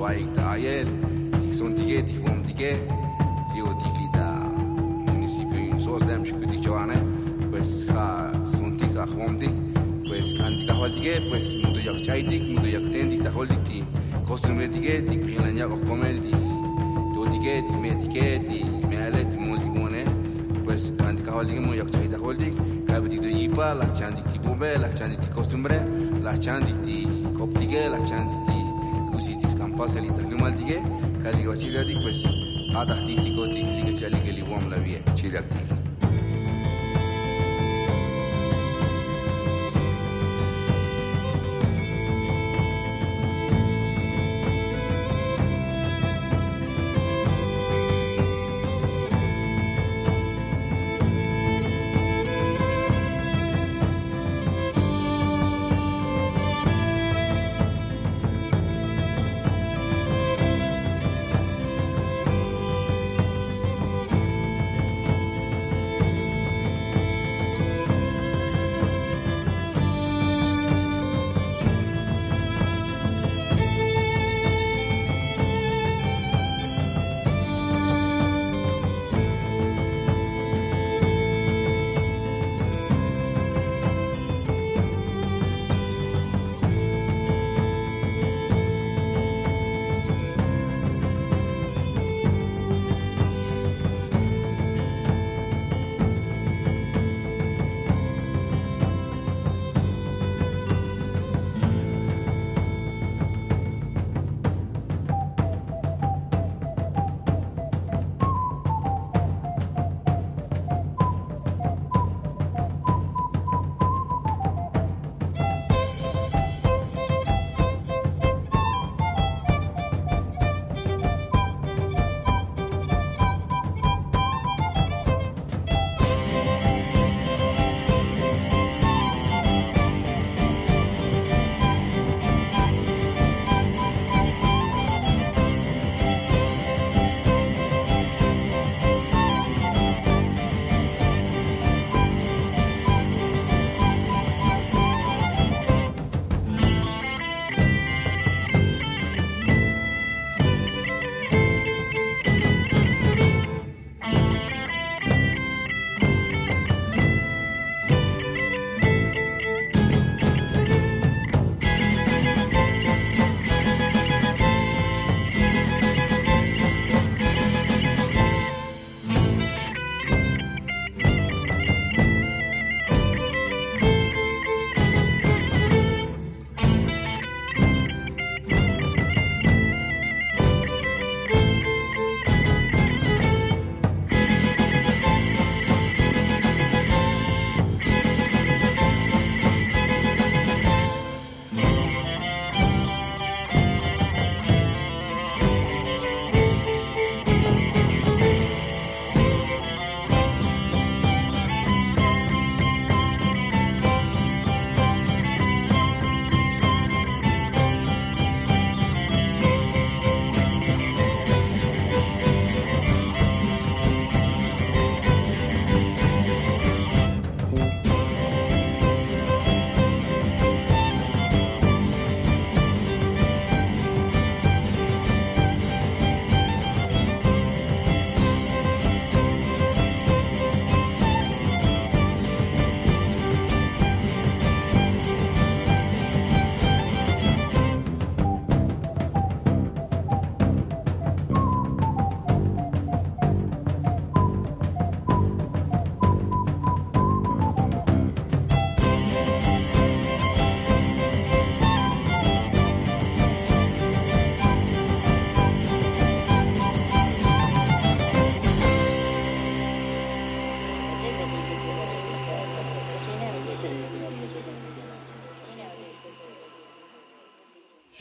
وعيك تعيال سون ديكا ديك بوم ديكا ليو ديك لي دا منيسيبيو اون صوص دام شكو ديك جوانا بس خا سون ديك اخوام ديك pues kanti kahwal dige pues mundo yak chai dik mundo yak ten dik tahol dik ti costumbre dige dik khilan yak komel di to dige dik me dige di me ale ti mul digone pues kanti kahwal dige mu yak chai tahol dik kabe dik do yipa la chan dik ti bombe la chan dik costumbre la chan dik ti cop dige la chan dik ti usi dik pasaliza numal tige kali wachila di kwes ada titiko tikli ke chali ke li wamla vie chilak tige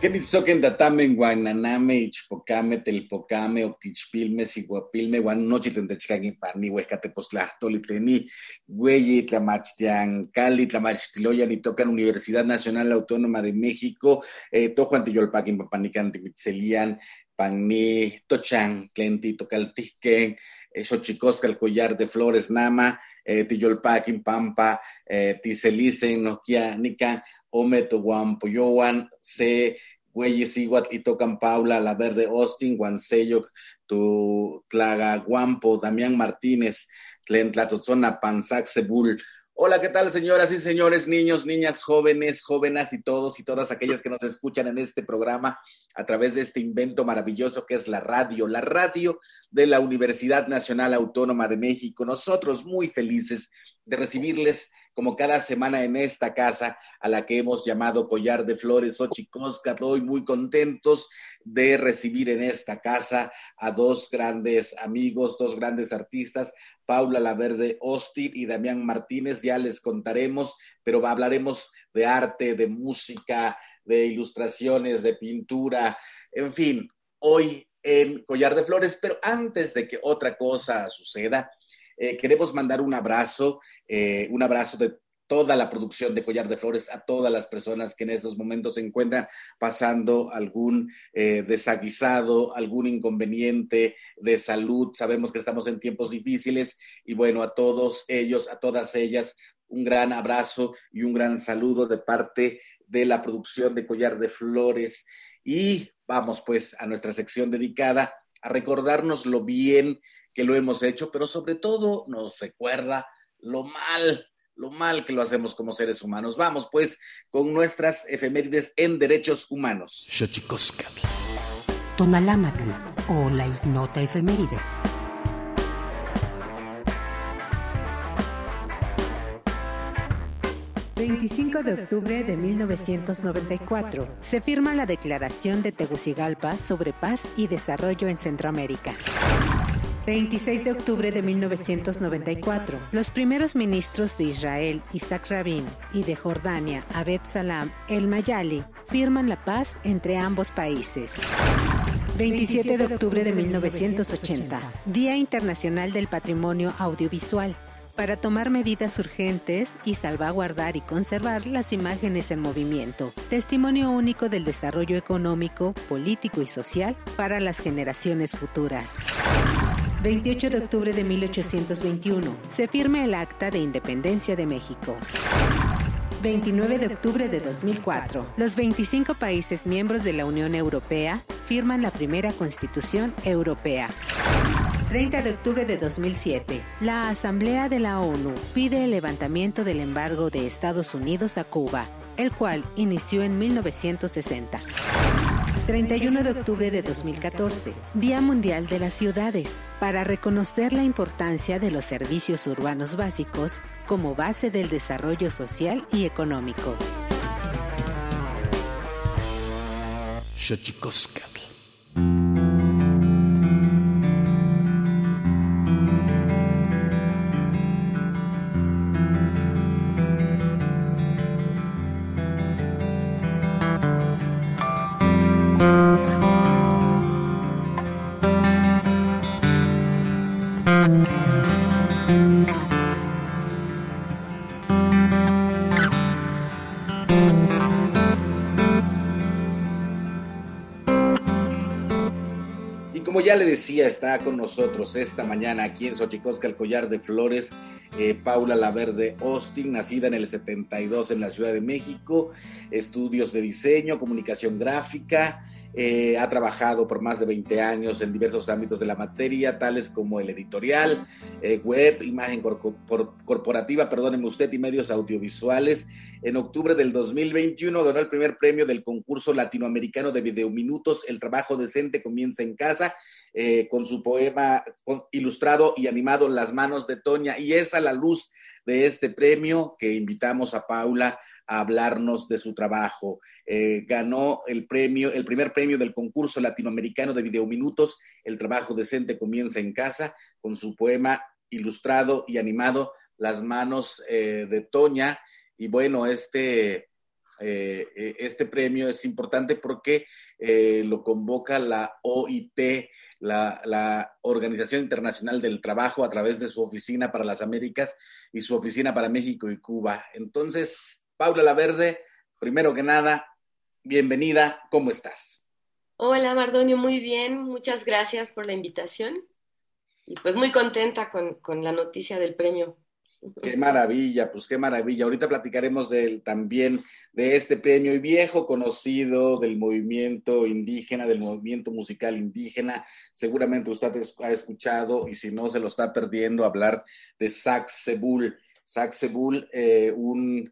Kenitzoken datamen guananame, ichpocame, telpocame, oquichpilme, siguapilme, guanochi tentechcagin pani, huescateposlahtoli, tleni, güeyi, tlamachtian, cali, tlamachtiloyan, y tocan Universidad Nacional Autónoma de México, eh, tojuan tiyolpaquin, papanican, timitzelian, panni, tochan, tlenti, tocaltisquen, eh, xochicosca, el collar de flores, nama, eh, tiyolpaquin, pampa, eh, tiselicen, noquia, nican, ome, toguampoyowan, se, Güeyes Iguat y tocan Paula, La Verde Austin, Guanseyoc, tu Tlaga Guampo, Damián Martínez, Tlentlatotzona, Panzac Sebul. Hola, ¿qué tal, señoras y señores, niños, niñas, jóvenes, jóvenes y todos y todas aquellas que nos escuchan en este programa a través de este invento maravilloso que es la radio, la radio de la Universidad Nacional Autónoma de México. Nosotros muy felices de recibirles como cada semana en esta casa a la que hemos llamado Collar de Flores Ochicoscatl. Hoy muy contentos de recibir en esta casa a dos grandes amigos, dos grandes artistas, Paula Laverde Austin y Damián Martínez. Ya les contaremos, pero hablaremos de arte, de música, de ilustraciones, de pintura, en fin, hoy en Collar de Flores. Pero antes de que otra cosa suceda, eh, queremos mandar un abrazo, eh, un abrazo de toda la producción de Collar de Flores a todas las personas que en estos momentos se encuentran pasando algún eh, desaguisado, algún inconveniente de salud. Sabemos que estamos en tiempos difíciles y bueno, a todos ellos, a todas ellas, un gran abrazo y un gran saludo de parte de la producción de Collar de Flores. Y vamos pues a nuestra sección dedicada a recordarnos lo bien que lo hemos hecho, pero sobre todo nos recuerda lo mal, lo mal que lo hacemos como seres humanos. Vamos pues con nuestras efemérides en derechos humanos. Tonalámatl o la ignota efeméride. 25 de octubre de 1994 se firma la Declaración de Tegucigalpa sobre paz y desarrollo en Centroamérica. 26 de octubre de 1994, los primeros ministros de Israel, Isaac Rabin, y de Jordania, Abed Salam El Mayali, firman la paz entre ambos países. 27 de octubre de 1980, Día Internacional del Patrimonio Audiovisual, para tomar medidas urgentes y salvaguardar y conservar las imágenes en movimiento, testimonio único del desarrollo económico, político y social para las generaciones futuras. 28 de octubre de 1821. Se firma el Acta de Independencia de México. 29 de octubre de 2004. Los 25 países miembros de la Unión Europea firman la primera Constitución Europea. 30 de octubre de 2007. La Asamblea de la ONU pide el levantamiento del embargo de Estados Unidos a Cuba, el cual inició en 1960. 31 de octubre de 2014, Día Mundial de las Ciudades, para reconocer la importancia de los servicios urbanos básicos como base del desarrollo social y económico. ya decía, está con nosotros esta mañana aquí en Xochicosca, el collar de flores, eh, Paula Laverde Austin, nacida en el 72 en la Ciudad de México, estudios de diseño, comunicación gráfica, eh, ha trabajado por más de 20 años en diversos ámbitos de la materia, tales como el editorial, eh, web, imagen corporativa, perdónenme usted, y medios audiovisuales. En octubre del 2021 ganó el primer premio del concurso latinoamericano de videominutos, El trabajo decente comienza en casa, eh, con su poema ilustrado y animado Las manos de Toña. Y es a la luz de este premio que invitamos a Paula a hablarnos de su trabajo. Eh, ganó el premio, el primer premio del concurso latinoamericano de videominutos, El trabajo decente comienza en casa, con su poema ilustrado y animado, Las manos eh, de Toña. Y bueno, este, este premio es importante porque lo convoca la OIT, la, Organización Internacional del Trabajo, a través de su oficina para las Américas y su oficina para México y Cuba. Entonces, Paula Laverde, primero que nada, bienvenida, ¿cómo estás? Hola Mardonio, muy bien, muchas gracias por la invitación y pues muy contenta con, la noticia del premio. Qué maravilla, pues qué maravilla. Ahorita platicaremos también de este premio y viejo conocido del movimiento indígena, del movimiento musical indígena. Seguramente usted ha escuchado y si no se lo está perdiendo hablar de Sax Sebul. Sax Sebul, eh, un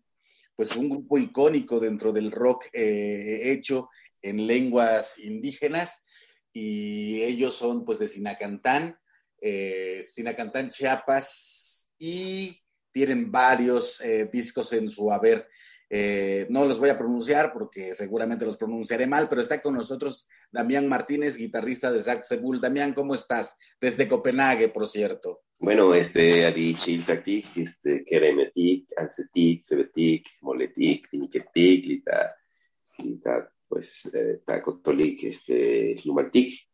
pues un grupo icónico dentro del rock eh, hecho en lenguas indígenas y ellos son pues de Sinacantán, eh, Sinacantán Chiapas y tienen varios eh, discos en su haber. no los voy a pronunciar porque seguramente los pronunciaré mal, pero está con nosotros Damián Martínez, guitarrista de Zack Sebul. Damián, ¿cómo estás? Desde Copenhague, por cierto. Bueno, este, Adi Chiltaktik, este, Keremetik, Ansetik, Sebetik, Moletik, Tiniketik, Lita, Lita, pues, eh, este, Lumartik,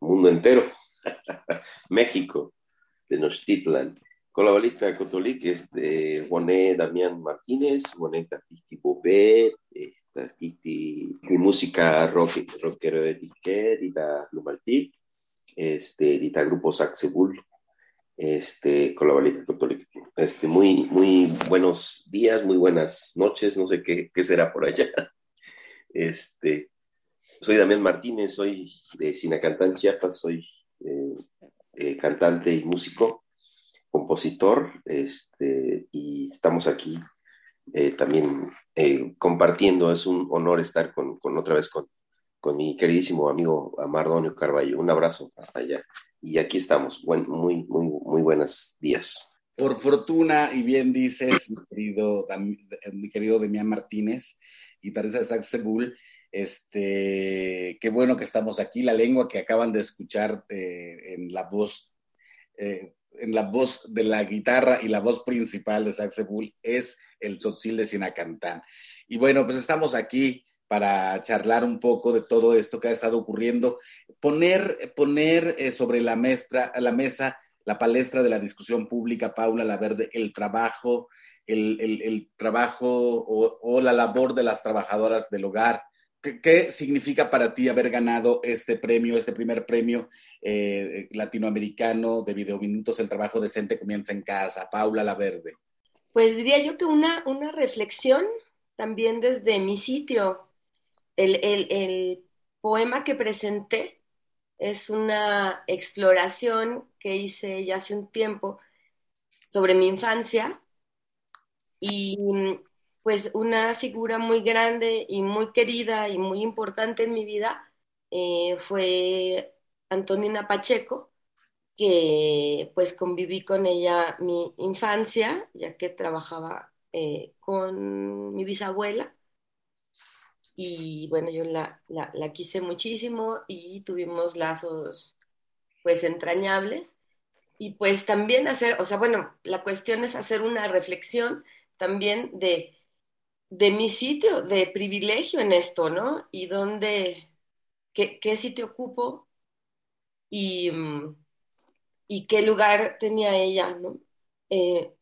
mundo entero, México, Tenochtitlan. Con la balita Cotolik, este, Juané Damián Martínez, Juané Tati Bobet, Tati música rock, rockero de Tiquet, Lita Lumartik, este, Lita Grupo Saxebul, este, con la valija católica. Este, muy, muy buenos días, muy buenas noches, no sé qué, qué será por allá. Este, soy Damián Martínez, soy de Sinacantán, Chiapas, soy eh, eh, cantante y músico, compositor, este, y estamos aquí eh, también compartiendo, es un honor estar con, con otra vez con, con mi queridísimo amigo Amardonio Carballo. Un abrazo hasta allá y aquí estamos. Buen, muy, muy, muy buenos días. Por fortuna, y bien dices, mi querido, mi querido Demián Martínez, guitarrista de Sax este, qué bueno que estamos aquí. La lengua que acaban de escuchar eh, en la voz, eh, en la voz de la guitarra y la voz principal de Sax Sebul es el tzotzil de Sinacantán. Y bueno, pues estamos aquí para charlar un poco de todo esto que ha estado ocurriendo, poner, poner eh, sobre la, la mesa la palestra de la discusión pública, Paula Laverde, el trabajo, el, trabajo o, la labor de las trabajadoras del hogar. ¿Qué, significa para ti haber ganado este premio, este primer premio eh, latinoamericano de videominutos, el trabajo decente comienza en casa? Paula Laverde. Pues diría yo que una, una reflexión también desde mi sitio, el, poema que presenté es una exploración que hice ya hace un tiempo sobre mi infancia y pues una figura muy grande y muy querida y muy importante en mi vida eh, fue Antonina Pacheco, que pues conviví con ella mi infancia, ya que trabajaba eh, con mi bisabuela. Y bueno, yo la, la, quise muchísimo y tuvimos lazos pues entrañables. Y pues también hacer, o sea, bueno, la cuestión es hacer una reflexión también de, de mi sitio de privilegio en esto, ¿no? Y dónde, qué, qué sitio ocupo y, y, qué lugar tenía ella, ¿no? Eh,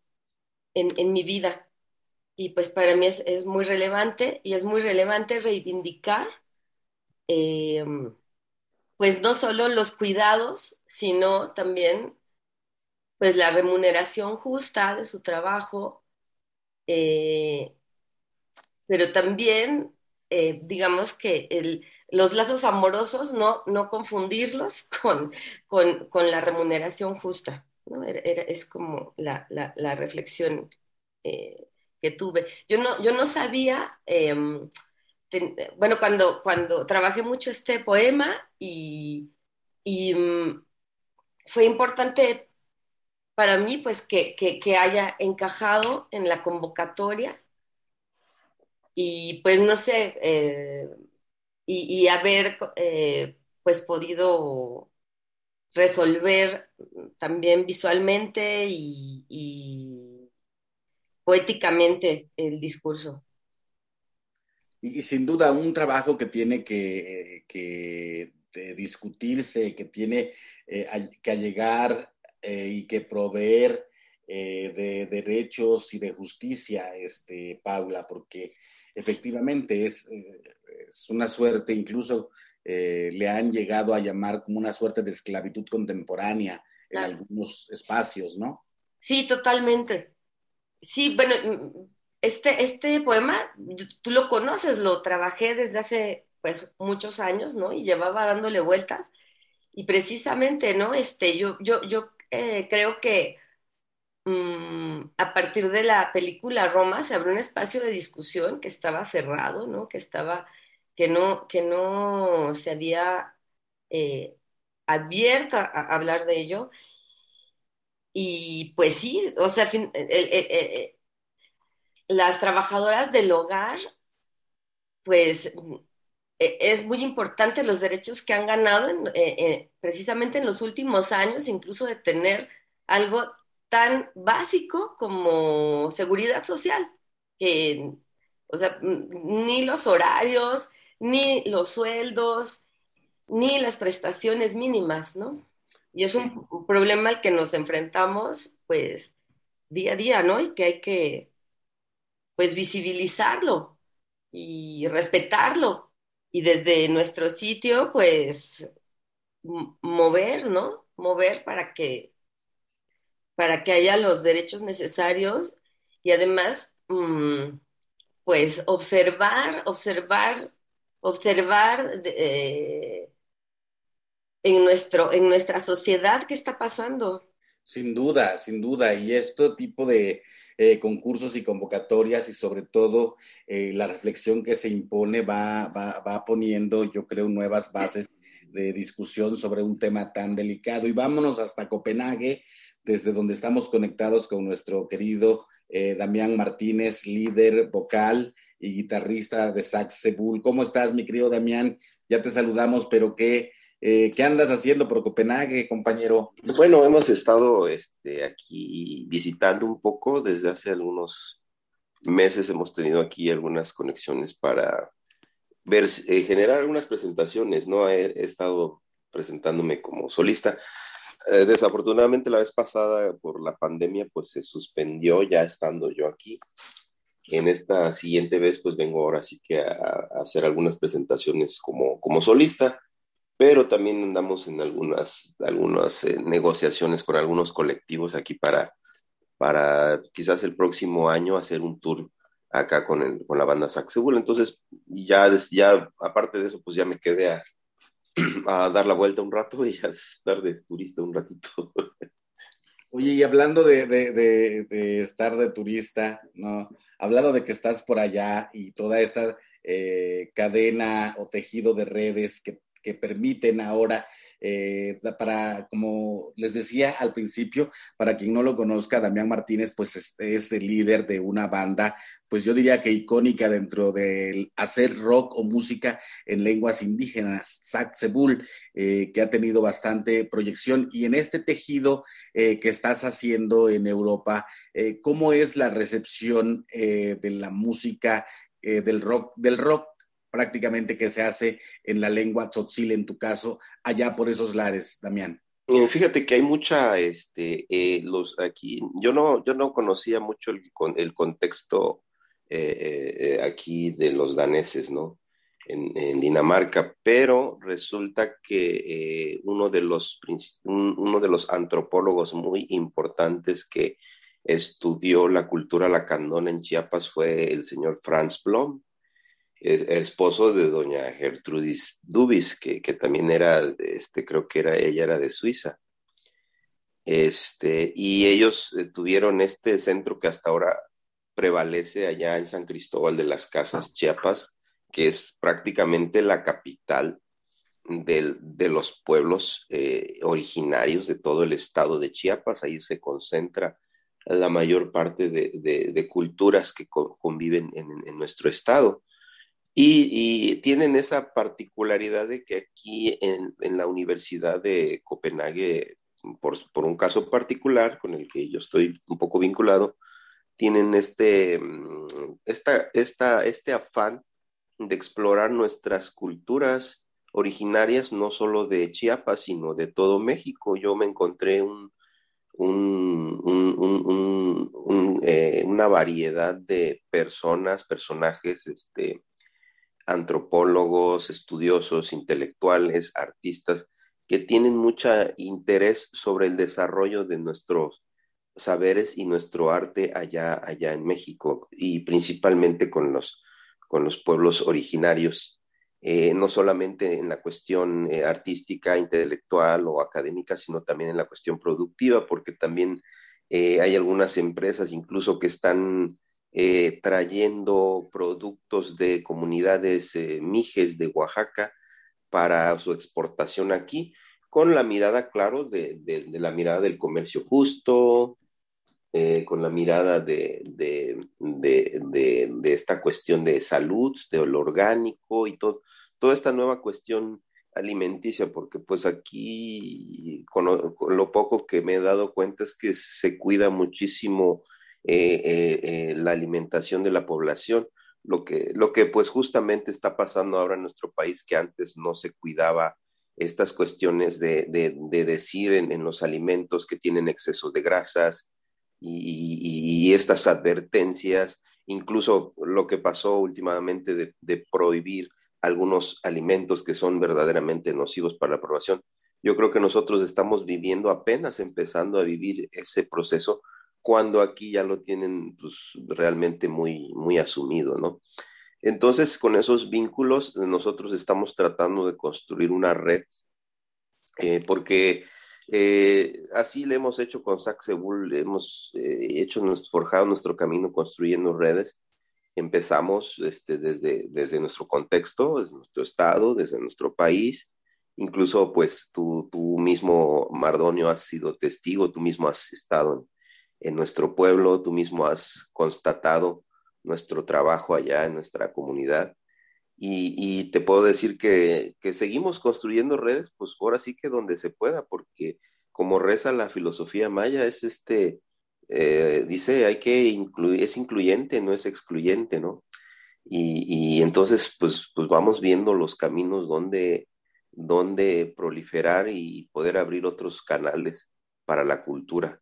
en, en mi vida y pues para mí es, muy relevante y es muy relevante reivindicar eh, pues no solo los cuidados, sino también pues la remuneración justa de su trabajo, eh, pero también eh, digamos que los lazos amorosos, no, no confundirlos con, con, la remuneración justa. es como la, la, reflexión eh, que tuve. Yo no, yo no sabía, em, bueno, cuando, cuando trabajé mucho este poema y, y mm, fue importante para mí pues que, que, haya encajado en la convocatoria y pues no sé, eh, y, haber eh, pues podido resolver también visualmente y, poéticamente el discurso. Y, sin duda un trabajo que tiene que, que discutirse, que tiene eh, que llegar eh, y que proveer de derechos y de justicia, este, Paula, porque efectivamente es, es una suerte, incluso eh, le han llegado a llamar como una suerte de esclavitud contemporánea en algunos espacios, ¿no? Sí, totalmente. Sí, bueno, este, este poema, tú lo conoces, lo trabajé desde hace pues muchos años, ¿no? Y llevaba dándole vueltas. Y precisamente, ¿no? Este, yo, yo, yo eh, creo que mm, a partir de la película Roma se abrió un espacio de discusión que estaba cerrado, ¿no? Que estaba que no, que no se había eh, abierto a, hablar de ello. Y pues sí, o sea, las trabajadoras del hogar, pues e, es muy importante los derechos que han ganado eh, eh, precisamente en los últimos años, incluso de tener algo tan básico como seguridad social, que, o sea, ni los horarios, ni los sueldos, ni las prestaciones mínimas, ¿no? Y es un problema al que nos enfrentamos, pues, día a día, ¿no? Y que hay que, pues, visibilizarlo y respetarlo. Y desde nuestro sitio, pues, mover, ¿no? Mover para que, para que haya los derechos necesarios y además, mm, pues, observar, observar observar eh, en, nuestro, en nuestra sociedad qué está pasando. Sin duda, sin duda. Y este tipo de eh, concursos y convocatorias y sobre todo eh, la reflexión que se impone va, va, va, poniendo, yo creo, nuevas bases de discusión sobre un tema tan delicado. Y vámonos hasta Copenhague, desde donde estamos conectados con nuestro querido Damián Martínez, líder vocal y guitarrista de Sax Sebul. ¿Cómo estás, mi querido Damián? Ya te saludamos, pero ¿qué, eh, ¿qué andas haciendo por Copenhague, compañero? Bueno, hemos estado este, aquí visitando un poco desde hace algunos meses. Hemos tenido aquí algunas conexiones para eh, generar algunas presentaciones, ¿no? He, estado presentándome como solista. Eh, desafortunadamente la vez pasada por la pandemia pues se suspendió ya estando yo aquí en esta siguiente vez, pues vengo ahora sí que a, hacer algunas presentaciones como, como solista, pero también andamos en algunas, algunas eh, negociaciones con algunos colectivos aquí para, para quizás el próximo año hacer un tour acá con, el, con la banda Saxebul. Entonces, ya, ya aparte de eso, pues ya me quedé a, a dar la vuelta un rato y a estar de turista un ratito. Oye, y hablando de, estar de turista, ¿no? Hablando de que estás por allá y toda esta eh, cadena o tejido de redes que, que permiten ahora eh, para, como les decía al principio, para quien no lo conozca, Damián Martínez, pues es, el líder de una banda, pues yo diría que icónica dentro del hacer rock o música en lenguas indígenas, Saxebul, eh, que ha tenido bastante proyección. Y en este tejido eh, que estás haciendo en Europa, ¿cómo es la recepción de la música del rock, del rock prácticamente que se hace en la lengua tzotzil, en tu caso, allá por esos lares, Damián? Eh, fíjate que hay mucha, este, eh, los aquí, yo no, yo no conocía mucho el, el contexto eh, aquí de los daneses, ¿no? En, Dinamarca, pero resulta que uno, de los, uno de los antropólogos muy importantes que estudió la cultura lacandona en Chiapas fue el señor Franz Blom, el, esposo de doña Gertrudis Dubis, que, que, también era, este, creo que era, ella era de Suiza. Este, y ellos eh, tuvieron este centro que hasta ahora prevalece allá en San Cristóbal de las Casas, Chiapas, que es prácticamente la capital de los pueblos eh, originarios de todo el estado de Chiapas. Ahí se concentra la mayor parte de, culturas que conviven en, nuestro estado. Y, tienen esa particularidad de que aquí en, la Universidad de Copenhague, por, un caso particular con el que yo estoy un poco vinculado, tienen este, mm, esta, esta, este afán de explorar nuestras culturas originarias, no solo de Chiapas, sino de todo México. Yo me encontré un, eh, una variedad de personas, personajes, este, antropólogos, estudiosos, intelectuales, artistas, que tienen mucho interés sobre el desarrollo de nuestros saberes y nuestro arte allá, allá en México y principalmente con los, con los pueblos originarios, eh, no solamente en la cuestión eh, artística, intelectual o académica, sino también en la cuestión productiva, porque también eh, hay algunas empresas incluso que están trayendo productos de comunidades mijes de Oaxaca para su exportación aquí, con la mirada, claro, de, de la mirada del comercio justo, eh, con la mirada de, esta cuestión de salud, de lo orgánico y todo, toda esta nueva cuestión alimenticia, porque pues aquí con lo, poco que me he dado cuenta es que se cuida muchísimo eh, eh, la alimentación de la población, lo que, lo que pues justamente está pasando ahora en nuestro país, que antes no se cuidaba estas cuestiones de, decir en, los alimentos que tienen exceso de grasas, y, estas advertencias, incluso lo que pasó últimamente de, prohibir algunos alimentos que son verdaderamente nocivos para la población. Yo creo que nosotros estamos viviendo apenas empezando a vivir ese proceso cuando aquí ya lo tienen pues, realmente muy, muy asumido, ¿no? Entonces, con esos vínculos, nosotros estamos tratando de construir una red, eh, porque eh, así le hemos hecho con Saxebul, hemos eh, hecho, forjado nuestro camino construyendo redes. Empezamos este, desde, desde nuestro contexto, desde nuestro estado, desde nuestro país. Incluso, pues, tú, tú mismo, Mardonio, has sido testigo, tú mismo has estado en, nuestro pueblo, tú mismo has constatado nuestro trabajo allá en nuestra comunidad. Y, te puedo decir que, seguimos construyendo redes, pues ahora sí que donde se pueda, porque como reza la filosofía maya, es este, eh, dice, hay que incluir, es incluyente, no es excluyente, ¿no? Y, entonces, pues, pues vamos viendo los caminos donde, donde proliferar y poder abrir otros canales para la cultura.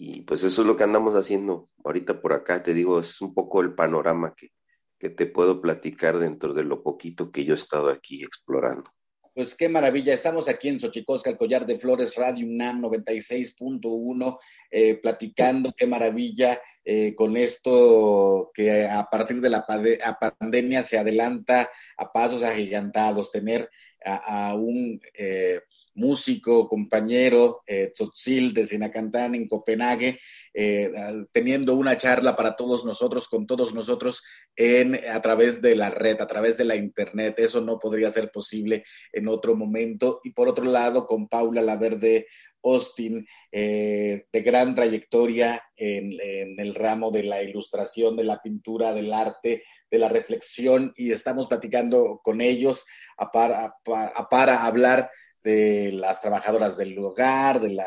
Y pues eso es lo que andamos haciendo ahorita por acá, te digo, es un poco el panorama que, que te puedo platicar dentro de lo poquito que yo he estado aquí explorando. Pues qué maravilla, estamos aquí en Xochicosca, el Collar de Flores, Radio UNAM 96.1, eh, platicando, qué maravilla eh, con esto que a partir de la pandemia se adelanta a pasos agigantados, tener a, un... Eh, músico, compañero, eh, Tzotzil de Sinacantán en Copenhague, eh, teniendo una charla para todos nosotros, con todos nosotros, en, a través de la red, a través de la internet. Eso no podría ser posible en otro momento. Y por otro lado, con Paula Laverde Austin, eh, de gran trayectoria en, el ramo de la ilustración, de la pintura, del arte, de la reflexión, y estamos platicando con ellos para, para hablar de las trabajadoras del hogar, de la,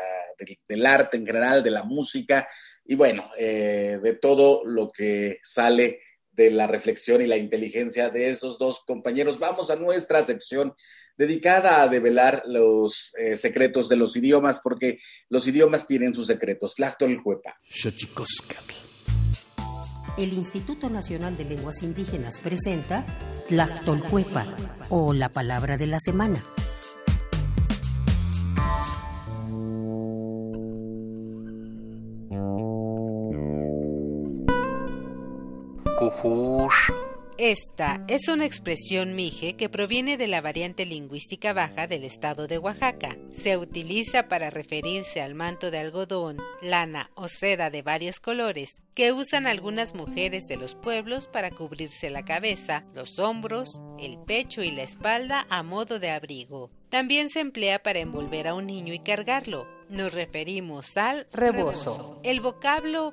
del arte en general, de la música y bueno, eh, de todo lo que sale de la reflexión y la inteligencia de esos dos compañeros. Vamos a nuestra sección dedicada a develar los eh, secretos de los idiomas, porque los idiomas tienen sus secretos. Tlachtolcuepa. El Instituto Nacional de Lenguas Indígenas presenta Tlachtolcuepa, o la palabra de la semana. Esta es una expresión mije que proviene de la variante lingüística baja del estado de Oaxaca. Se utiliza para referirse al manto de algodón, lana o seda de varios colores que usan algunas mujeres de los pueblos para cubrirse la cabeza, los hombros, el pecho y la espalda a modo de abrigo. También se emplea para envolver a un niño y cargarlo. Nos referimos al rebozo. El vocablo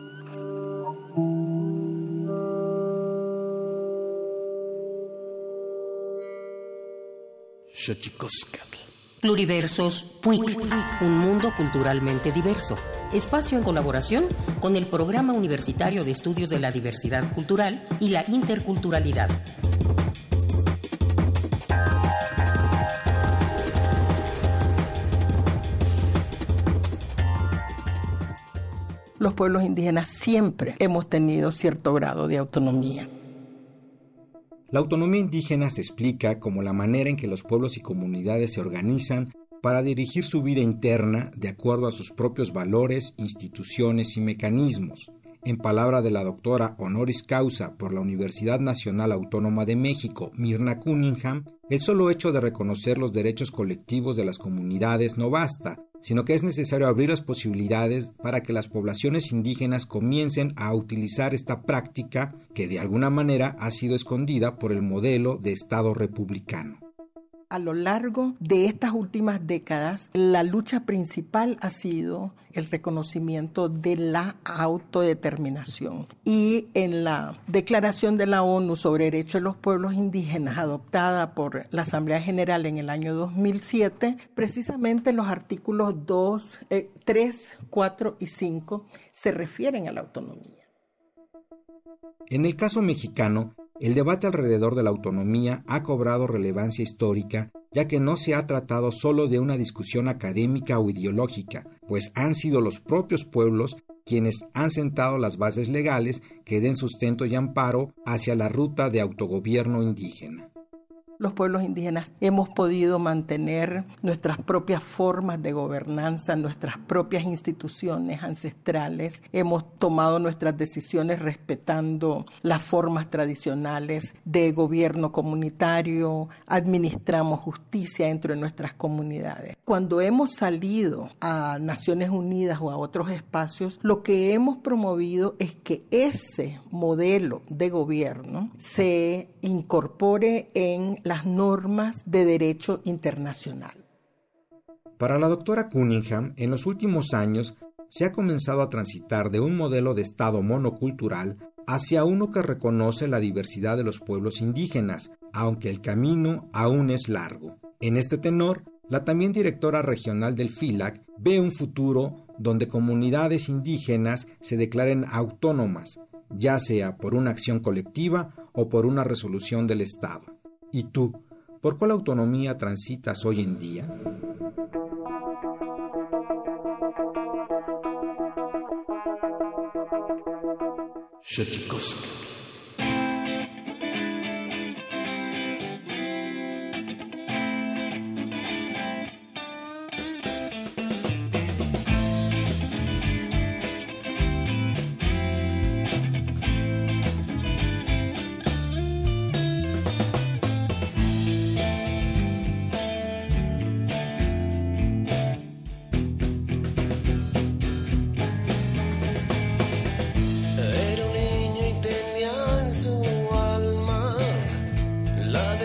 Pluriversos PUIC, un mundo culturalmente diverso. Espacio en colaboración con el Programa Universitario de Estudios de la Diversidad Cultural y la Interculturalidad. Los pueblos indígenas siempre hemos tenido cierto grado de autonomía. La autonomía indígena se explica como la manera en que los pueblos y comunidades se organizan para dirigir su vida interna de acuerdo a sus propios valores, instituciones y mecanismos. En palabra de la doctora honoris causa por la Universidad Nacional Autónoma de México, Mirna Cunningham, el solo hecho de reconocer los derechos colectivos de las comunidades no basta, sino que es necesario abrir las posibilidades para que las poblaciones indígenas comiencen a utilizar esta práctica que de alguna manera ha sido escondida por el modelo de Estado republicano a lo largo de estas últimas décadas, la lucha principal ha sido el reconocimiento de la autodeterminación. Y en la Declaración de la ONU sobre Derechos de los Pueblos Indígenas, adoptada por la Asamblea General en el año 2007, precisamente los artículos 2, 3, 4 y 5 se refieren a la autonomía. En el caso mexicano, el debate alrededor de la autonomía ha cobrado relevancia histórica, ya que no se ha tratado solo de una discusión académica o ideológica, pues han sido los propios pueblos quienes han sentado las bases legales que den sustento y amparo hacia la ruta de autogobierno indígena los pueblos indígenas hemos podido mantener nuestras propias formas de gobernanza, nuestras propias instituciones ancestrales, hemos tomado nuestras decisiones respetando las formas tradicionales de gobierno comunitario, administramos justicia dentro de nuestras comunidades. Cuando hemos salido a Naciones Unidas o a otros espacios, lo que hemos promovido es que ese modelo de gobierno se incorpore en normas de derecho internacional. Para la doctora Cunningham, en los últimos años se ha comenzado a transitar de un modelo de Estado monocultural hacia uno que reconoce la diversidad de los pueblos indígenas, aunque el camino aún es largo. En este tenor, la también directora regional del FILAC ve un futuro donde comunidades indígenas se declaren autónomas, ya sea por una acción colectiva o por una resolución del Estado. ¿Y tú, por cuál autonomía transitas hoy en día?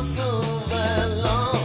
se lo llevó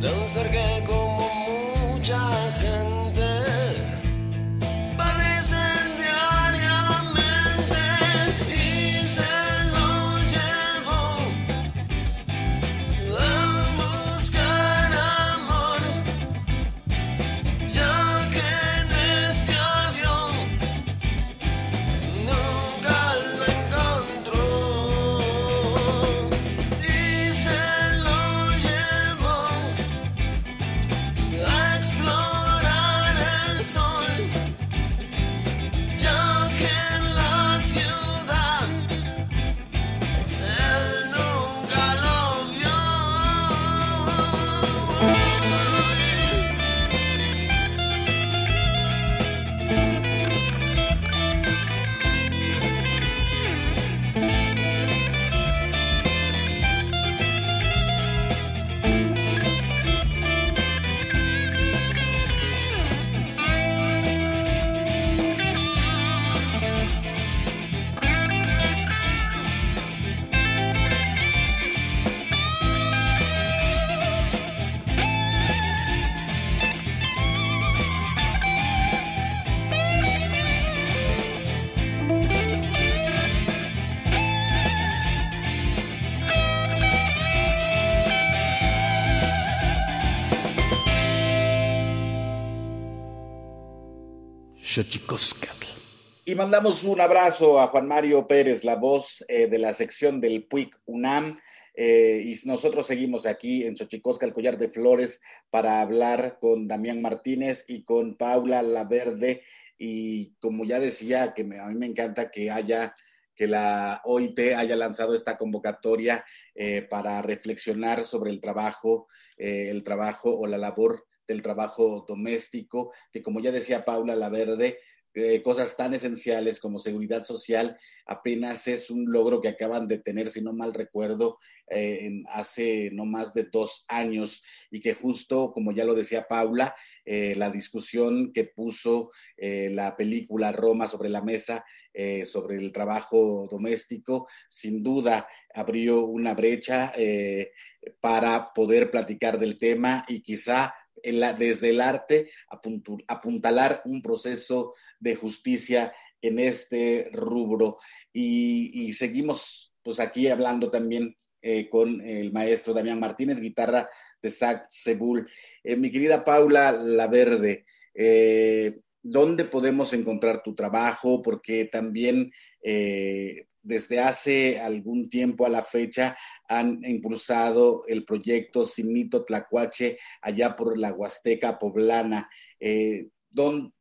tan cerca como muchas mandamos un abrazo a Juan Mario Pérez, la voz eh, de la sección del PUIC UNAM. eh, y nosotros seguimos aquí en Xochicosca, el collar de flores, para hablar con Damián Martínez y con Paula Laverde. Y como ya decía, que a mí me encanta que haya que la OIT haya lanzado esta convocatoria eh, para reflexionar sobre el trabajo, el trabajo o la labor del trabajo doméstico, que como ya decía Paula Laverde, eh, cosas tan esenciales como seguridad social apenas es un logro que acaban de tener, si no mal recuerdo, eh, hace no más de dos años y que justo, como ya lo decía Paula, eh, la discusión que puso eh, la película Roma sobre la mesa sobre el trabajo doméstico, sin duda abrió una brecha para poder platicar del tema y quizá la- desde el arte apuntalar un proceso de justicia en este rubro. Y, seguimos pues aquí hablando también eh, con el maestro Damián Martínez, guitarra de Zach Sebul. Eh, mi querida Paula Laverde, eh, ¿dónde podemos encontrar tu trabajo? Porque también desde hace algún tiempo a la fecha han impulsado el proyecto Sinito Tlacuache allá por la Huasteca Poblana. Eh, don-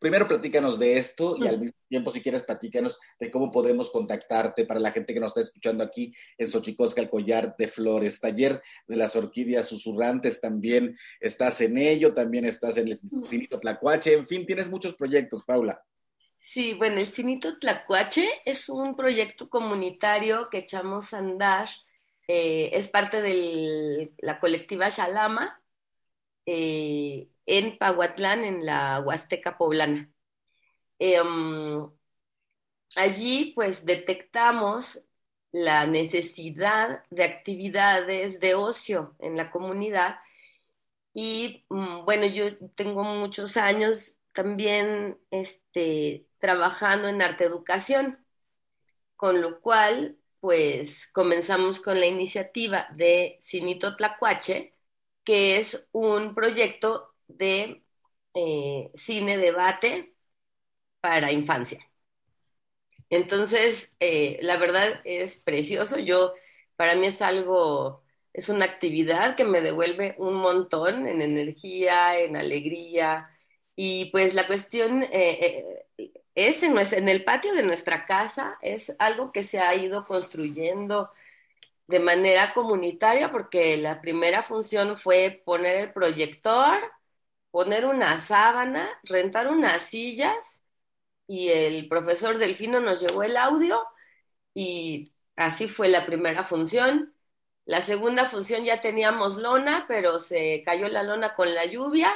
primero platícanos de esto y al mismo tiempo, si quieres, platícanos de cómo podemos contactarte para la gente que nos está escuchando aquí en Xochicosca, el collar de flores. Taller de las orquídeas susurrantes también estás en ello, también estás en el Sinito Tlacuache, en fin, tienes muchos proyectos, Paula. Sí, bueno, el Cinito Tlacuache es un proyecto comunitario que echamos a andar. eh, es parte de la colectiva Shalama eh, en Pahuatlán, en la Huasteca Poblana. Um, allí, pues, detectamos la necesidad de actividades de ocio en la comunidad. Y mm, bueno, yo tengo muchos años también este, trabajando en arte educación, con lo cual, pues comenzamos con la iniciativa de Cinito Tlacuache, que es un proyecto de eh, cine debate para infancia. Entonces, eh, la verdad es precioso. Yo, para mí es algo, es una actividad que me devuelve un montón en energía, en alegría. Y pues la cuestión eh, es en, en el patio de nuestra casa, es algo que se ha ido construyendo de manera comunitaria, porque la primera función fue poner el proyector, poner una sábana, rentar unas sillas y el profesor Delfino nos llevó el audio y así fue la primera función. La segunda función ya teníamos lona, pero se cayó la lona con la lluvia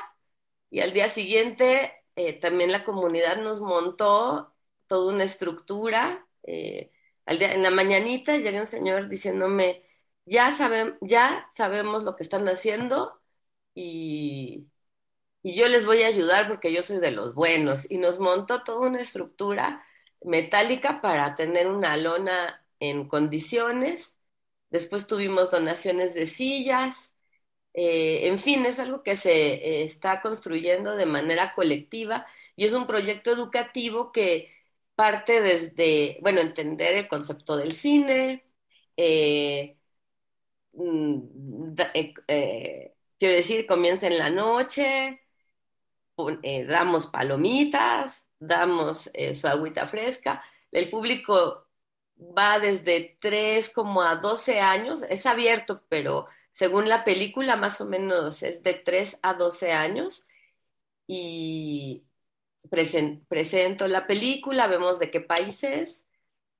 y al día siguiente eh, también la comunidad nos montó toda una estructura. Eh, en la mañanita llega un señor diciéndome, ya, ya sabemos lo que están haciendo, y, y yo les voy a ayudar porque yo soy de los buenos. Y nos montó toda una estructura metálica para tener una lona en condiciones. Después tuvimos donaciones de sillas. Eh, en fin, es algo que se eh, está construyendo de manera colectiva y es un proyecto educativo que parte desde, bueno, entender el concepto del cine, eh, mm, quiero decir, comienza en la noche, damos palomitas, damos su agüita fresca. El público va desde 3 como a 12 años, es abierto, pero según la película más o menos es de 3 a 12 años y presen- presento la película, vemos de qué país es,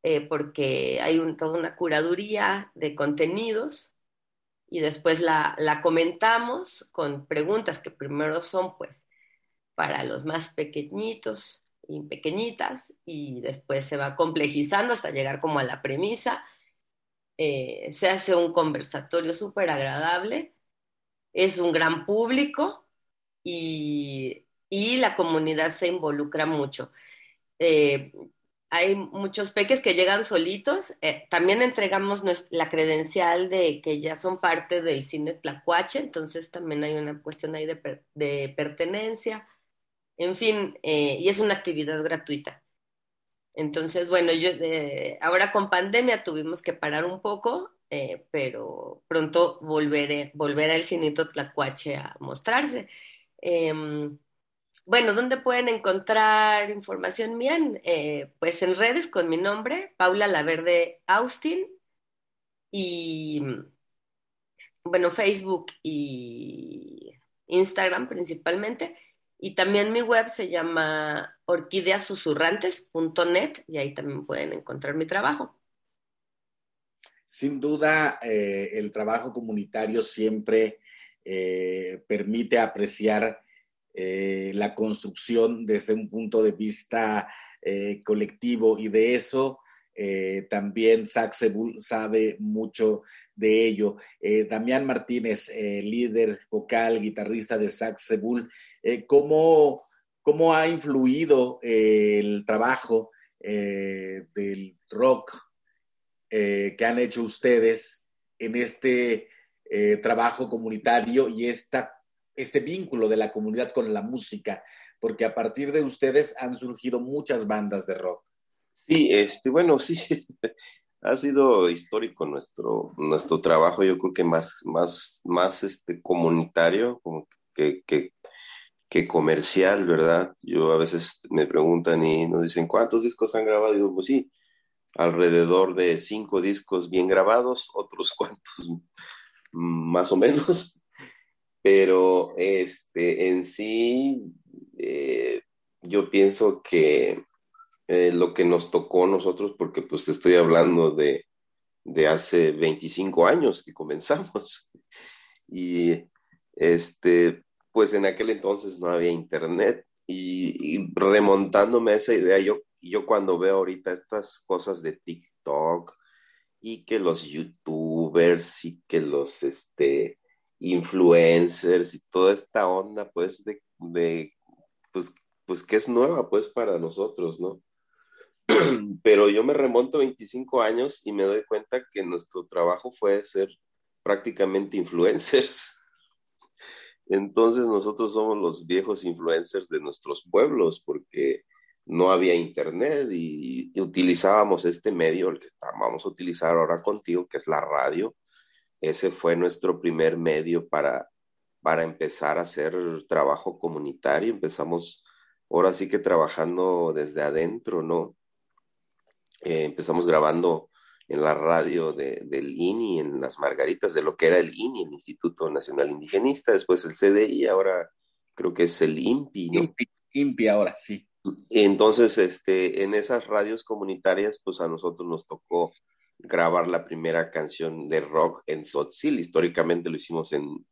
eh, porque hay toda una curaduría de contenidos y después la, la comentamos con preguntas que primero son pues para los más pequeñitos y pequeñitas y después se va complejizando hasta llegar como a la premisa. Eh, se hace un conversatorio súper agradable, es un gran público y, y la comunidad se involucra mucho. Eh, hay muchos peques que llegan solitos. Eh, también entregamos la credencial de que ya son parte del cine Tlacuache, entonces también hay una cuestión ahí de, de pertenencia. En fin, y es una actividad gratuita. Entonces, bueno, yo eh, ahora con pandemia tuvimos que parar un poco, eh, pero pronto volveré, volverá el cinito Tlacuache a mostrarse. Em, bueno, ¿dónde pueden encontrar información mía? Eh, pues en redes con mi nombre, Paula Laverde Austin, y bueno, Facebook y Instagram principalmente. Y también mi web se llama orquídeasusurrantes.net y ahí también pueden encontrar mi trabajo. Sin duda, eh, el trabajo comunitario siempre eh, permite apreciar eh, la construcción desde un punto de vista colectivo y de eso eh, también Saxebul sabe mucho de ello. Eh, Damián Martínez, eh, líder vocal, guitarrista de Saxebul, eh, ¿cómo, ¿cómo ha influido el trabajo del rock que han hecho ustedes en este trabajo comunitario y esta, este vínculo de la comunidad con la música? Porque a partir de ustedes han surgido muchas bandas de rock. Sí, este, bueno, sí, ha sido histórico nuestro, nuestro trabajo, yo creo que más, más, más este, comunitario que, que comercial, ¿verdad? Yo a veces me preguntan y nos dicen, ¿cuántos discos han grabado? Y digo, pues sí, alrededor de cinco discos bien grabados, otros cuantos más o menos, pero este, en sí, eh, yo pienso que eh, lo que nos tocó a nosotros, porque pues estoy hablando de, de hace 25 años que comenzamos. Y este, pues en aquel entonces no había internet. Y, y remontándome a esa idea, yo, yo cuando veo ahorita estas cosas de TikTok y que los youtubers y que los este, influencers y toda esta onda, pues, de, de pues, pues que es nueva, pues, para nosotros, ¿no? pero yo me remonto 25 años y me doy cuenta que nuestro trabajo fue ser prácticamente influencers. Entonces nosotros somos los viejos influencers de nuestros pueblos porque no había internet y, utilizábamos este medio, el que vamos a utilizar ahora contigo, que es la radio. Ese fue nuestro primer medio para, para empezar a hacer trabajo comunitario. Empezamos ahora sí que trabajando desde adentro, ¿no? Eh, empezamos grabando en la radio de, del INI, en las Margaritas, de lo que era el INI, el Instituto Nacional Indigenista, después el CDI, ahora creo que es el INPI, ¿no? INPI, INPI ahora, sí. Entonces, este, en esas radios comunitarias, pues a nosotros nos tocó grabar la primera canción de rock en Sotzil. Históricamente lo hicimos en,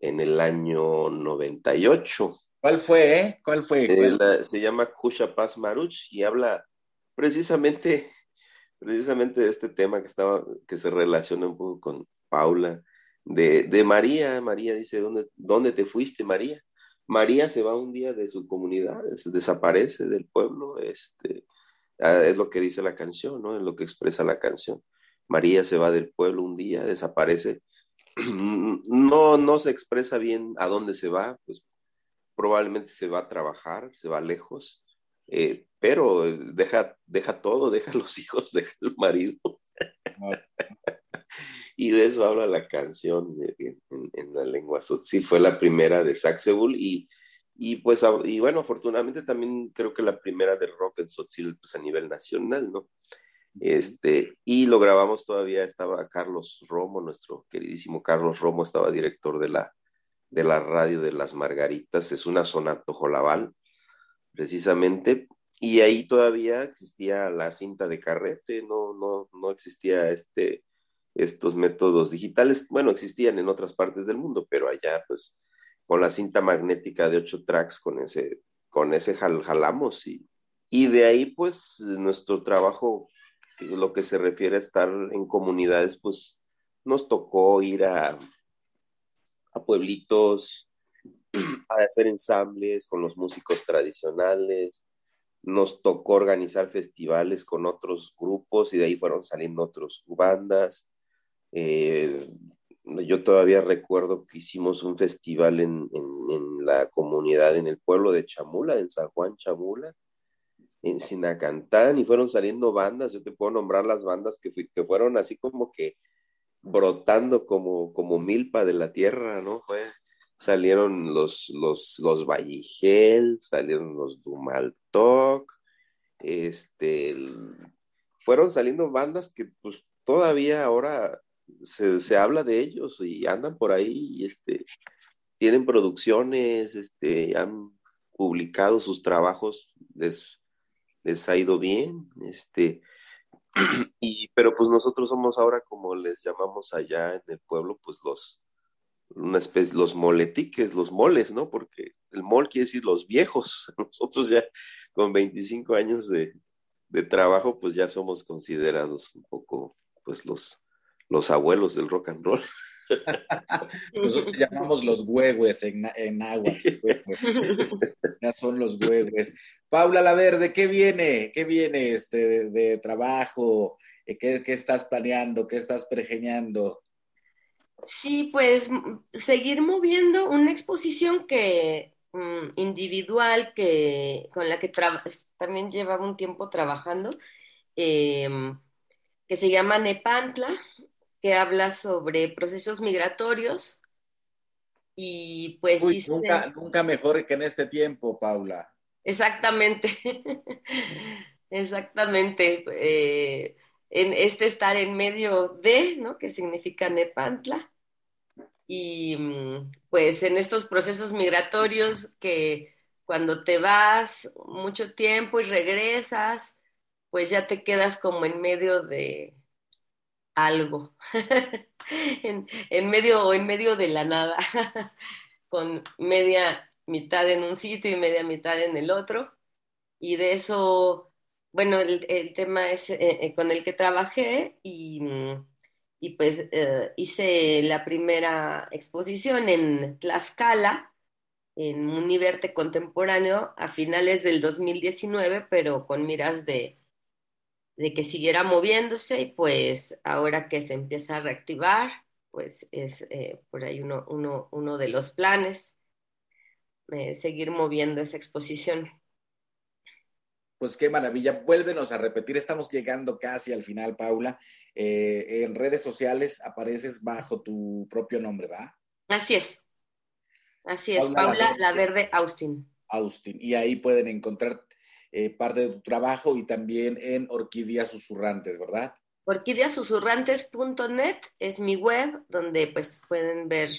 en el año 98. ¿Cuál fue, eh? ¿Cuál fue? Eh, la, se llama Kusha Paz Maruch y habla precisamente, precisamente este tema que, estaba, que se relaciona un poco con Paula, de, de María. María dice, ¿dónde, ¿dónde te fuiste, María? María se va un día de su comunidad, es- desaparece del pueblo, este, ah, es lo que dice la canción, ¿no? Es lo que expresa la canción. María se va del pueblo un día, desaparece. No, no se expresa bien a dónde se va, pues probablemente se va a trabajar, se va lejos, eh, pero eh, deja, deja todo, deja los hijos, deja el marido. Y de eso habla la canción eh, en, en- en la lengua tzotzil. Fue la primera de Saxebul y, y pues, y bueno, afortunadamente también creo que la primera de rock en tzotzil pues, a nivel nacional, ¿no? Este, y lo grabamos todavía, estaba Carlos Romo, nuestro queridísimo Carlos Romo, estaba director de la, de la radio de las Margaritas, es una zona tojolabal, precisamente, y ahí todavía existía la cinta de carrete, no, no, no existía este, estos métodos digitales, bueno, existían en otras partes del mundo, pero allá pues con la cinta magnética de ocho tracks, con ese, con ese jal- jalamos y, y de ahí pues nuestro trabajo, lo que se refiere a estar en comunidades, pues nos tocó ir a, a pueblitos, a hacer ensambles con los músicos tradicionales, nos tocó organizar festivales con otros grupos y de ahí fueron saliendo otras bandas. Eh, yo todavía recuerdo que hicimos un festival en, en- la comunidad, en el pueblo de Chamula, en San Juan Chamula, en Sinacantán, y fueron saliendo bandas, yo te puedo nombrar las bandas que, que fueron así como que brotando como, como milpa de la tierra, ¿no? Fue, salieron los, los, los salieron los Dumaltoc, este, fueron saliendo bandas que pues todavía ahora se, se habla de ellos y andan por ahí, este, tienen producciones, este, han publicado sus trabajos, les, les ha ido bien, este, y, pero pues nosotros somos ahora como les llamamos allá en el pueblo, pues los, una especie, los moletiques, los moles, ¿no? Porque el mol quiere decir los viejos. Nosotros ya con 25 años de, de trabajo, pues ya somos considerados un poco, pues los, los abuelos del rock and roll. Nosotros llamamos los huehues en, en agua. Ya son los huehues. Paula Laverde, ¿qué viene? ¿Qué viene este de, trabajo? ¿Qué, qué estás planeando? ¿Qué estás pergeñando? Sí, pues seguir moviendo una exposición que mm, individual que con la que también llevaba un tiempo trabajando, eh, que se llama Nepantla, que habla sobre procesos migratorios y pues Uy, hice- nunca, nunca mejor que en este tiempo, Paula. Exactamente, exactamente. Eh, en este estar en medio de, ¿no? Que significa Nepantla. Y mm, pues en estos procesos migratorios que cuando te vas mucho tiempo y regresas, pues ya te quedas como en medio de algo, en, en medio o en medio de la nada, con media mitad en un sitio y media mitad en el otro. Y de eso, bueno, el, tema es eh, eh, con el que trabajé y, mm, pues eh, hice la primera exposición en Tlaxcala, en Univerte Contemporáneo, a finales del 2019, pero con miras de, de que siguiera moviéndose y pues ahora que se empieza a reactivar, pues es por ahí uno, uno, uno de los planes, seguir moviendo esa exposición. Pues qué maravilla. Vuélvenos a repetir. Estamos llegando casi al final, Paula. Eh, en redes sociales apareces bajo tu propio nombre, ¿va? Así es. Así es, Paula Paula Laverde. Laverde Austin. Austin. Y ahí pueden encontrar eh, parte de tu trabajo y también en Orquídeas Susurrantes, ¿verdad? Orquídeasusurrantes.net es mi web donde pues pueden ver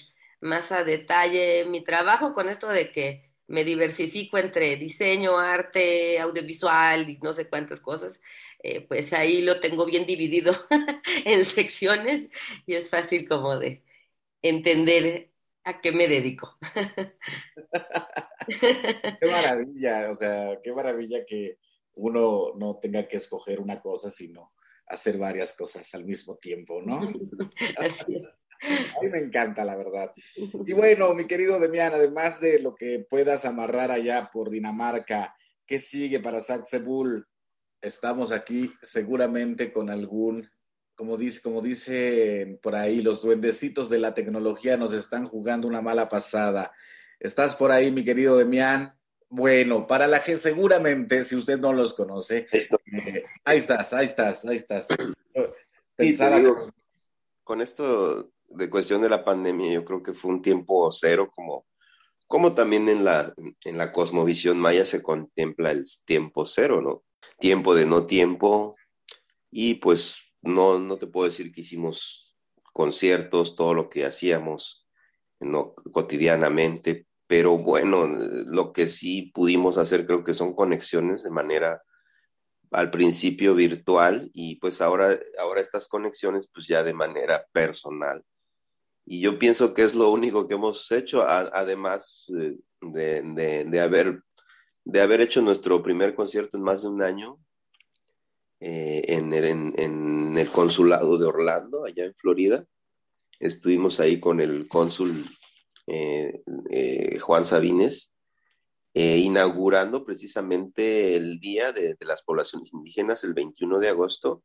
más a detalle mi trabajo con esto de que me diversifico entre diseño, arte, audiovisual y no sé cuántas cosas. Eh, pues ahí lo tengo bien dividido en secciones y es fácil como de entender a qué me dedico. Qué maravilla, o sea, qué maravilla que uno no tenga que escoger una cosa, sino hacer varias cosas al mismo tiempo, ¿no? Así es. A mí me encanta, la verdad. Y bueno, mi querido Demian, además de lo que puedas amarrar allá por Dinamarca, ¿qué sigue para Saxebul? Estamos aquí seguramente con algún, como dice, como dice por ahí, los duendecitos de la tecnología nos están jugando una mala pasada. ¿Estás por ahí, mi querido Demian? Bueno, para la gente, seguramente, si usted no los conoce, eh, ahí estás, ahí estás, ahí estás. Pensaba Sí, digo, con esto de cuestión de la pandemia, yo creo que fue un tiempo cero, como, como también en la, en la cosmovisión maya se contempla el tiempo cero, ¿no? Tiempo de no tiempo, y pues no, no te puedo decir que hicimos conciertos, todo lo que hacíamos no, cotidianamente, pero bueno, lo que sí pudimos hacer creo que son conexiones de manera al principio virtual y pues ahora, ahora estas conexiones pues ya de manera personal. Y yo pienso que es lo único que hemos hecho, además eh, de, de- de haber, de haber hecho nuestro primer concierto en más de un año eh, en, el, en- en el consulado de Orlando, allá en Florida. Estuvimos ahí con el cónsul eh, Juan Sabines inaugurando precisamente el Día de las Poblaciones Indígenas, el 21 de agosto,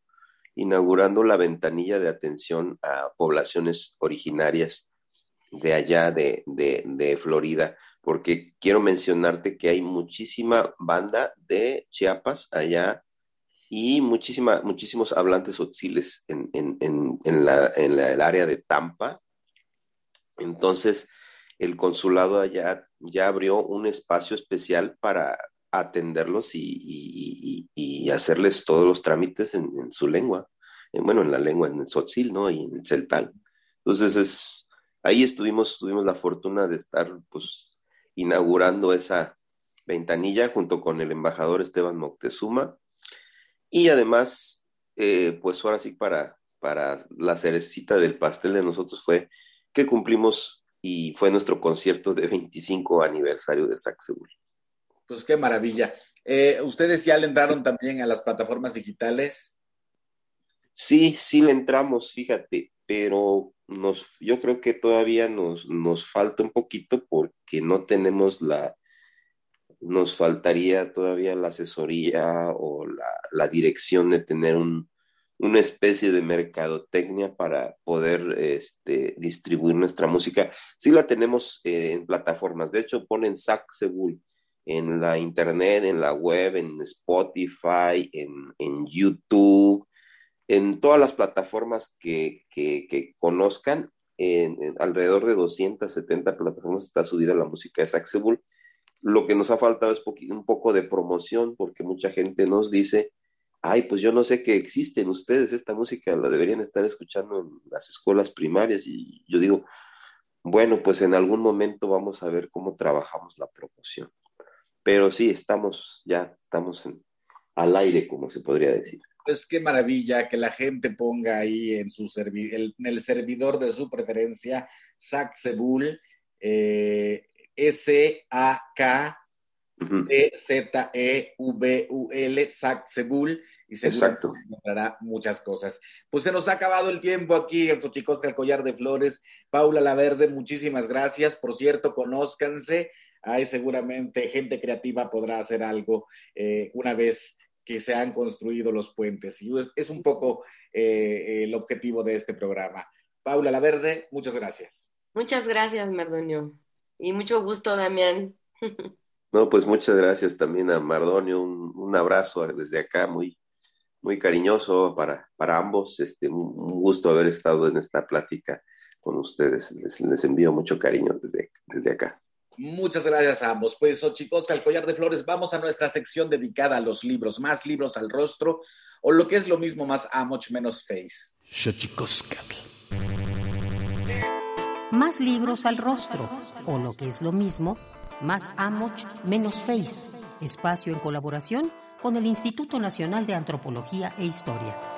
inaugurando la ventanilla de atención a poblaciones originarias de allá de, de, de Florida, porque quiero mencionarte que hay muchísima banda de Chiapas allá y muchísima, muchísimos hablantes otziles en, en, en, en la, el área de Tampa. Entonces, el consulado allá ya abrió un espacio especial para atenderlos y, hacerles todos los trámites en, en su lengua, Eh, bueno, en la lengua, en el tzotzil, ¿no? Y en el celtal. Entonces, es, ahí estuvimos, tuvimos la fortuna de estar, pues, inaugurando esa ventanilla junto con el embajador Esteban Moctezuma. Y además, eh, pues ahora sí, para, para la cerecita del pastel de nosotros fue que cumplimos y fue nuestro concierto de 25 aniversario de Saxebul. Pues qué maravilla. Eh, ¿Ustedes ya le entraron también a las plataformas digitales? Sí, sí le entramos, fíjate, pero nos, yo creo que todavía nos, nos falta un poquito porque no tenemos la, nos faltaría todavía la asesoría o la, la dirección de tener un, una especie de mercadotecnia para poder este, distribuir nuestra música. Sí la tenemos eh, en plataformas, de hecho ponen Saxebul en la internet, en la web, en Spotify, en, en YouTube, en todas las plataformas que, que, conozcan, en, alrededor de 270 plataformas está subida la música de Saxebul. Lo que nos ha faltado es un poco de promoción, porque mucha gente nos dice, ay, pues yo no sé que existen ustedes, esta música la deberían estar escuchando en las escuelas primarias. Y yo digo, bueno, pues en algún momento vamos a ver cómo trabajamos la promoción. Pero sí, estamos, ya estamos en- al aire, como se podría decir. Pues qué maravilla que la gente ponga ahí en, su servi- el, en el servidor de su preferencia Saxebul, eh, S-A-K D-Z-E-V-U-L, Saxebul, y seguramente Exacto. se encontrará muchas cosas. Pues se nos ha acabado el tiempo aquí en Xochicosca, el collar de flores. Paula Laverde, muchísimas gracias. Por cierto, conózcanse. Hay seguramente gente creativa podrá hacer algo eh, una vez que se han construido los puentes. Y es, es un poco eh, el objetivo de este programa. Paula Laverde, muchas gracias. Muchas gracias, Mardonio. Y mucho gusto, Damián. No, pues muchas gracias también a Mardonio, un, un abrazo desde acá, muy, muy cariñoso para, para ambos. Este, un, un gusto haber estado en esta plática con ustedes. Les, les envío mucho cariño desde, desde acá. Muchas gracias a ambos. Pues, chicos, al collar de flores, vamos a nuestra sección dedicada a los libros, más libros al rostro, o lo que es lo mismo, más amoch, menos face. Más libros al rostro, o lo que es lo mismo, más Amoch, menos Face. Espacio en colaboración con el Instituto Nacional de Antropología e Historia.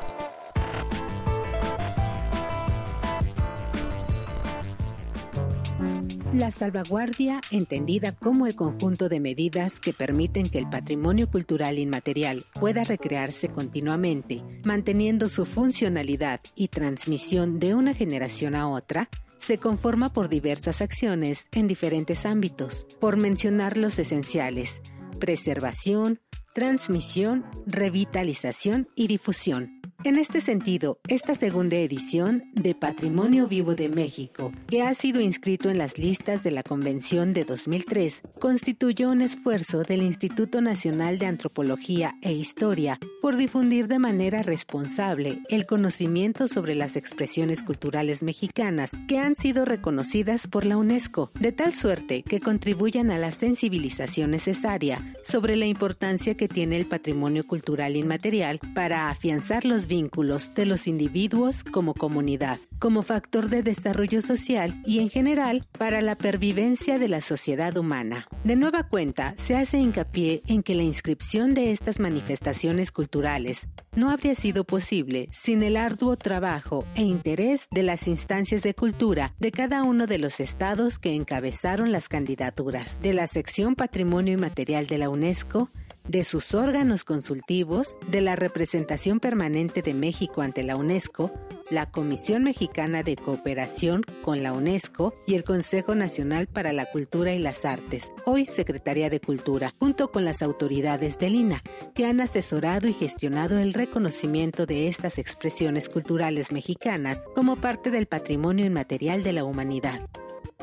La salvaguardia, entendida como el conjunto de medidas que permiten que el patrimonio cultural inmaterial pueda recrearse continuamente, manteniendo su funcionalidad y transmisión de una generación a otra, se conforma por diversas acciones en diferentes ámbitos, por mencionar los esenciales, preservación, transmisión, revitalización y difusión. En este sentido, esta segunda edición de Patrimonio Vivo de México, que ha sido inscrito en las listas de la Convención de 2003, constituyó un esfuerzo del Instituto Nacional de Antropología e Historia por difundir de manera responsable el conocimiento sobre las expresiones culturales mexicanas que han sido reconocidas por la UNESCO, de tal suerte que contribuyan a la sensibilización necesaria sobre la importancia que tiene el patrimonio cultural inmaterial para afianzar los vínculos de los individuos como comunidad, como factor de desarrollo social y en general para la pervivencia de la sociedad humana. De nueva cuenta, se hace hincapié en que la inscripción de estas manifestaciones culturales no habría sido posible sin el arduo trabajo e interés de las instancias de cultura de cada uno de los estados que encabezaron las candidaturas, de la sección Patrimonio Inmaterial de la UNESCO, de sus órganos consultivos, de la representación permanente de México ante la UNESCO, la Comisión Mexicana de Cooperación con la UNESCO y el Consejo Nacional para la Cultura y las Artes, hoy Secretaría de Cultura, junto con las autoridades del INA, que han asesorado y gestionado el reconocimiento de estas expresiones culturales mexicanas como parte del patrimonio inmaterial de la humanidad.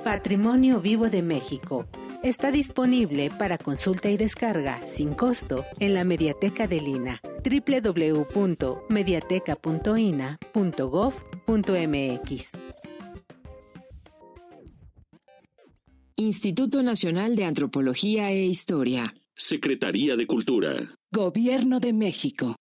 Patrimonio Vivo de México. Está disponible para consulta y descarga sin costo en la Mediateca del INA www.mediateca.ina.gov.mx. Instituto Nacional de Antropología e Historia. Secretaría de Cultura. Gobierno de México.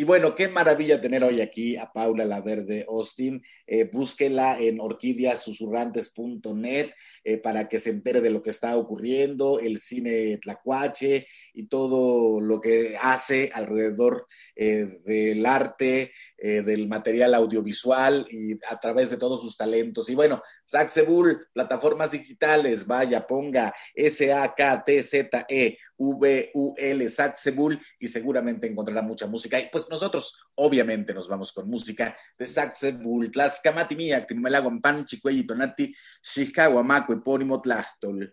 Y bueno, qué maravilla tener hoy aquí a Paula Laverde Austin. Eh, búsquela en orquidiasusurrantes.net eh, para que se entere de lo que está ocurriendo, el cine Tlacuache y todo lo que hace alrededor eh, del arte, eh, del material audiovisual y a través de todos sus talentos. Y bueno, Saxebul, plataformas digitales, vaya, ponga S-A-K-T-Z-E. V-U-L, Saxebul, y seguramente encontrará mucha música. Y pues nosotros, obviamente, nos vamos con música de Saxebul, Tlaxcamati Miak, Timelaguampan, Chicuey, Tonati, Chicaguamaco, Epónimo, Tlachtol.